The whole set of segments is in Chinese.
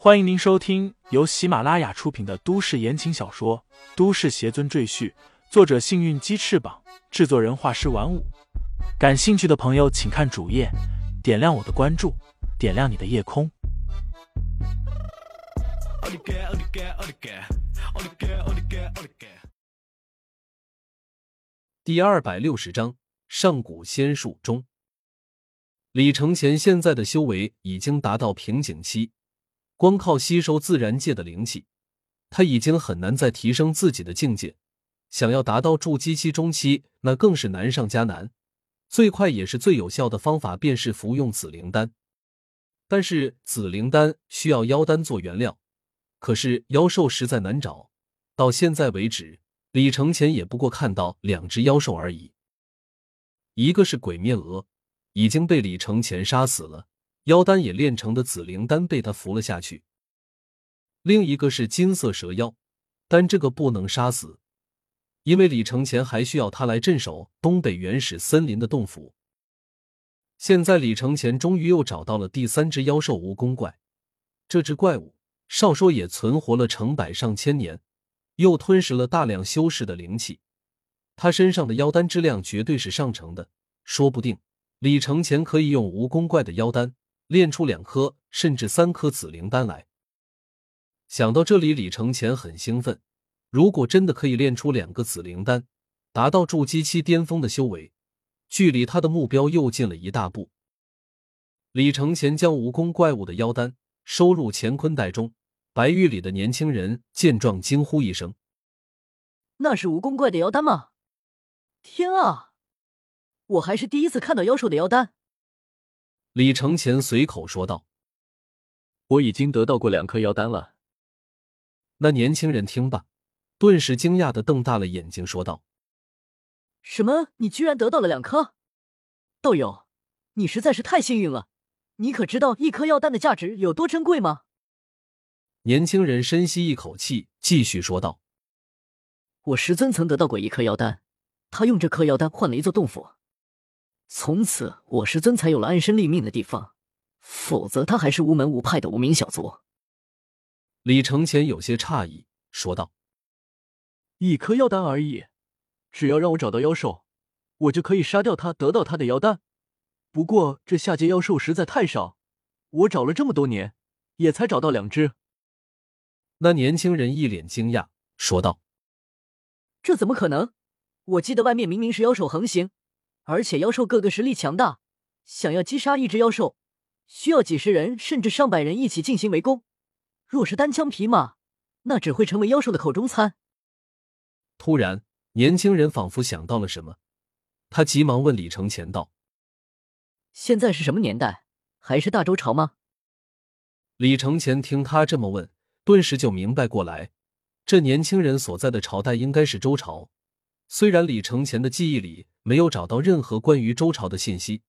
欢迎您收听由喜马拉雅出品的都市言情小说《都市邪尊赘婿》，作者：幸运鸡翅膀，制作人：画师玩五。感兴趣的朋友，请看主页，点亮我的关注，点亮你的夜空。第二百六十章上古仙术中，李承前现在的修为已经达到瓶颈期，光靠吸收自然界的灵气，他已经很难再提升自己的境界。想要达到筑基期中期，那更是难上加难。最快也是最有效的方法，便是服用紫灵丹。但是紫灵丹需要妖丹做原料，可是妖兽实在难找。到现在为止，李承前也不过看到两只妖兽而已。一个是鬼面鹅，已经被李承前杀死了，妖丹也炼成的紫灵丹被他服了下去。另一个是金色蛇妖，但这个不能杀死。因为李承前还需要他来镇守东北原始森林的洞府。现在李承前终于又找到了第三只妖兽蜈蚣怪，这只怪物少说也存活了成百上千年，又吞食了大量修士的灵气，他身上的妖丹质量绝对是上乘的，说不定李承前可以用蜈蚣怪的妖丹炼出两颗甚至三颗紫灵丹来。想到这里，李承前很兴奋。如果真的可以炼出两个紫灵丹，达到筑基期巅峰的修为，距离他的目标又近了一大步。李承前将蜈蚣怪物的妖丹收入乾坤袋中，白玉里的年轻人见状惊呼一声：“那是蜈蚣怪的妖丹吗？天啊，我还是第一次看到妖兽的妖丹！”李承前随口说道：“我已经得到过两颗妖丹了。”那年轻人听罢。顿时惊讶的瞪大了眼睛，说道：“什么？你居然得到了两颗？道友，你实在是太幸运了！你可知道一颗药丹的价值有多珍贵吗？”年轻人深吸一口气，继续说道：“我师尊曾得到过一颗药丹，他用这颗药丹换了一座洞府，从此我师尊才有了安身立命的地方，否则他还是无门无派的无名小卒。”李承前有些诧异，说道。一颗妖丹而已，只要让我找到妖兽，我就可以杀掉他，得到他的妖丹。不过这下界妖兽实在太少，我找了这么多年，也才找到两只。那年轻人一脸惊讶，说道：“这怎么可能？我记得外面明明是妖兽横行，而且妖兽个个实力强大，想要击杀一只妖兽，需要几十人甚至上百人一起进行围攻。若是单枪匹马，那只会成为妖兽的口中餐。”突然，年轻人仿佛想到了什么，他急忙问李承前道：“现在是什么年代？还是大周朝吗？”李承前听他这么问，顿时就明白过来，这年轻人所在的朝代应该是周朝。虽然李承前的记忆里没有找到任何关于周朝的信息，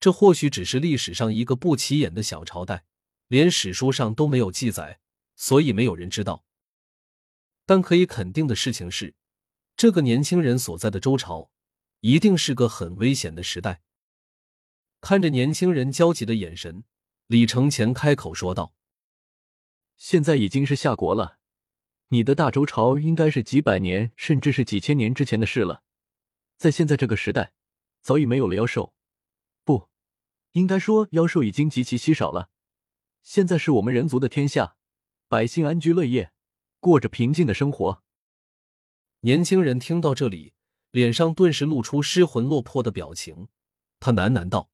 这或许只是历史上一个不起眼的小朝代，连史书上都没有记载，所以没有人知道。但可以肯定的事情是，这个年轻人所在的周朝，一定是个很危险的时代。看着年轻人焦急的眼神，李承前开口说道：“现在已经是夏国了，你的大周朝应该是几百年甚至是几千年之前的事了。在现在这个时代，早已没有了妖兽，不，应该说妖兽已经极其稀少了。现在是我们人族的天下，百姓安居乐业。”过着平静的生活。年轻人听到这里，脸上顿时露出失魂落魄的表情。他喃喃道：“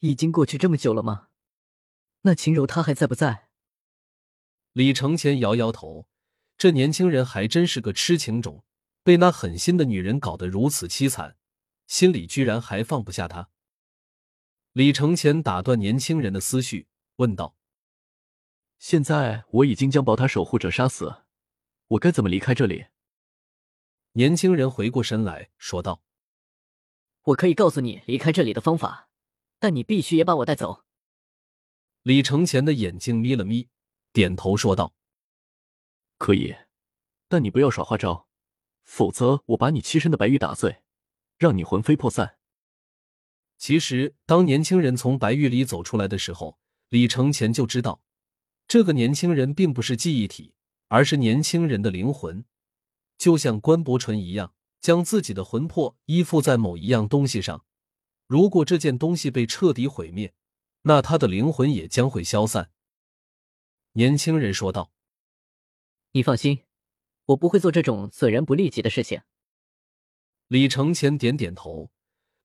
已经过去这么久了吗？那秦柔她还在不在？”李承前摇摇头，这年轻人还真是个痴情种，被那狠心的女人搞得如此凄惨，心里居然还放不下他。李承前打断年轻人的思绪，问道。现在我已经将宝塔守护者杀死，我该怎么离开这里？年轻人回过身来说道：“我可以告诉你离开这里的方法，但你必须也把我带走。”李承前的眼睛眯了眯，点头说道：“可以，但你不要耍花招，否则我把你栖身的白玉打碎，让你魂飞魄散。”其实，当年轻人从白玉里走出来的时候，李承前就知道。这个年轻人并不是记忆体，而是年轻人的灵魂，就像关伯淳一样，将自己的魂魄依附在某一样东西上。如果这件东西被彻底毁灭，那他的灵魂也将会消散。年轻人说道：“你放心，我不会做这种损人不利己的事情。”李承前点点头，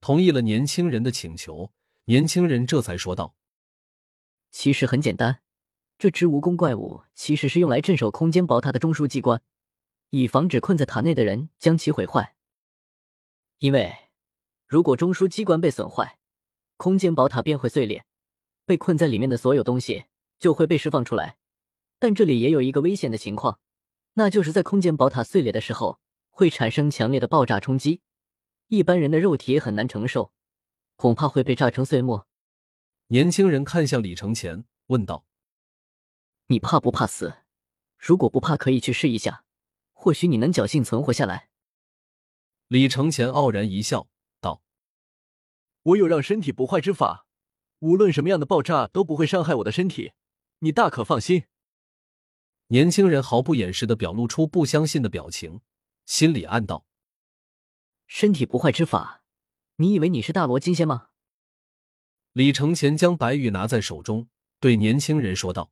同意了年轻人的请求。年轻人这才说道：“其实很简单，这只蜈蚣怪物其实是用来镇守空间宝塔的中枢机关，以防止困在塔内的人将其毁坏。因为如果中枢机关被损坏，空间宝塔便会碎裂，被困在里面的所有东西就会被释放出来。但这里也有一个危险的情况，那就是在空间宝塔碎裂的时候会产生强烈的爆炸冲击，一般人的肉体也很难承受。”恐怕会被炸成碎末。年轻人看向李承前，问道：“你怕不怕死？如果不怕，可以去试一下，或许你能侥幸存活下来。”李承前傲然一笑，道：“我有让身体不坏之法，无论什么样的爆炸都不会伤害我的身体，你大可放心。”年轻人毫不掩饰的表露出不相信的表情，心里暗道：“身体不坏之法。”你以为你是大罗金仙吗？李承前将白玉拿在手中，对年轻人说道：“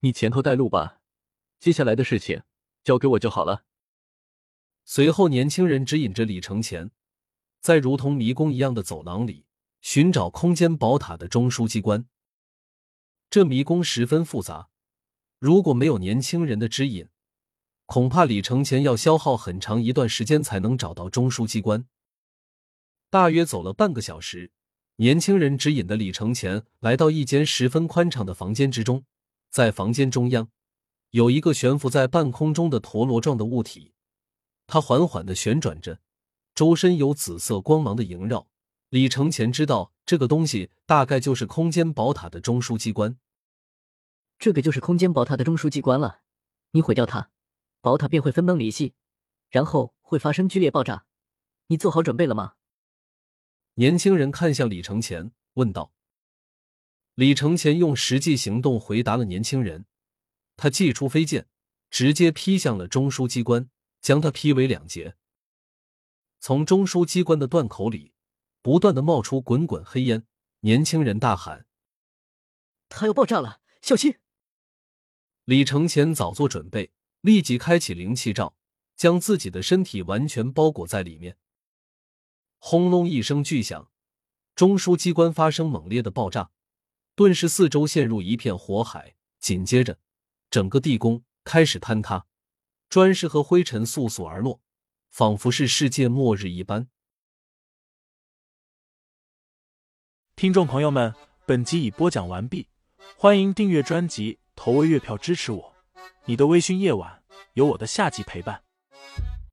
你前头带路吧，接下来的事情交给我就好了。”随后，年轻人指引着李承前，在如同迷宫一样的走廊里寻找空间宝塔的中枢机关。这迷宫十分复杂，如果没有年轻人的指引，恐怕李承前要消耗很长一段时间才能找到中枢机关。大约走了半个小时，年轻人指引的李承前来到一间十分宽敞的房间之中。在房间中央，有一个悬浮在半空中的陀螺状的物体，它缓缓的旋转着，周身有紫色光芒的萦绕。李承前知道，这个东西大概就是空间宝塔的中枢机关。这个就是空间宝塔的中枢机关了。你毁掉它，宝塔便会分崩离析，然后会发生剧烈爆炸。你做好准备了吗？年轻人看向李承前，问道：“李承前用实际行动回答了年轻人。他祭出飞剑，直接劈向了中枢机关，将它劈为两截。从中枢机关的断口里，不断的冒出滚滚黑烟。年轻人大喊：‘它要爆炸了，小心！’李承前早做准备，立即开启灵气罩，将自己的身体完全包裹在里面。”轰隆一声巨响，中枢机关发生猛烈的爆炸，顿时四周陷入一片火海。紧接着，整个地宫开始坍塌，砖石和灰尘簌簌而落，仿佛是世界末日一般。听众朋友们，本集已播讲完毕，欢迎订阅专辑，投喂月票支持我。你的微醺夜晚，有我的下集陪伴。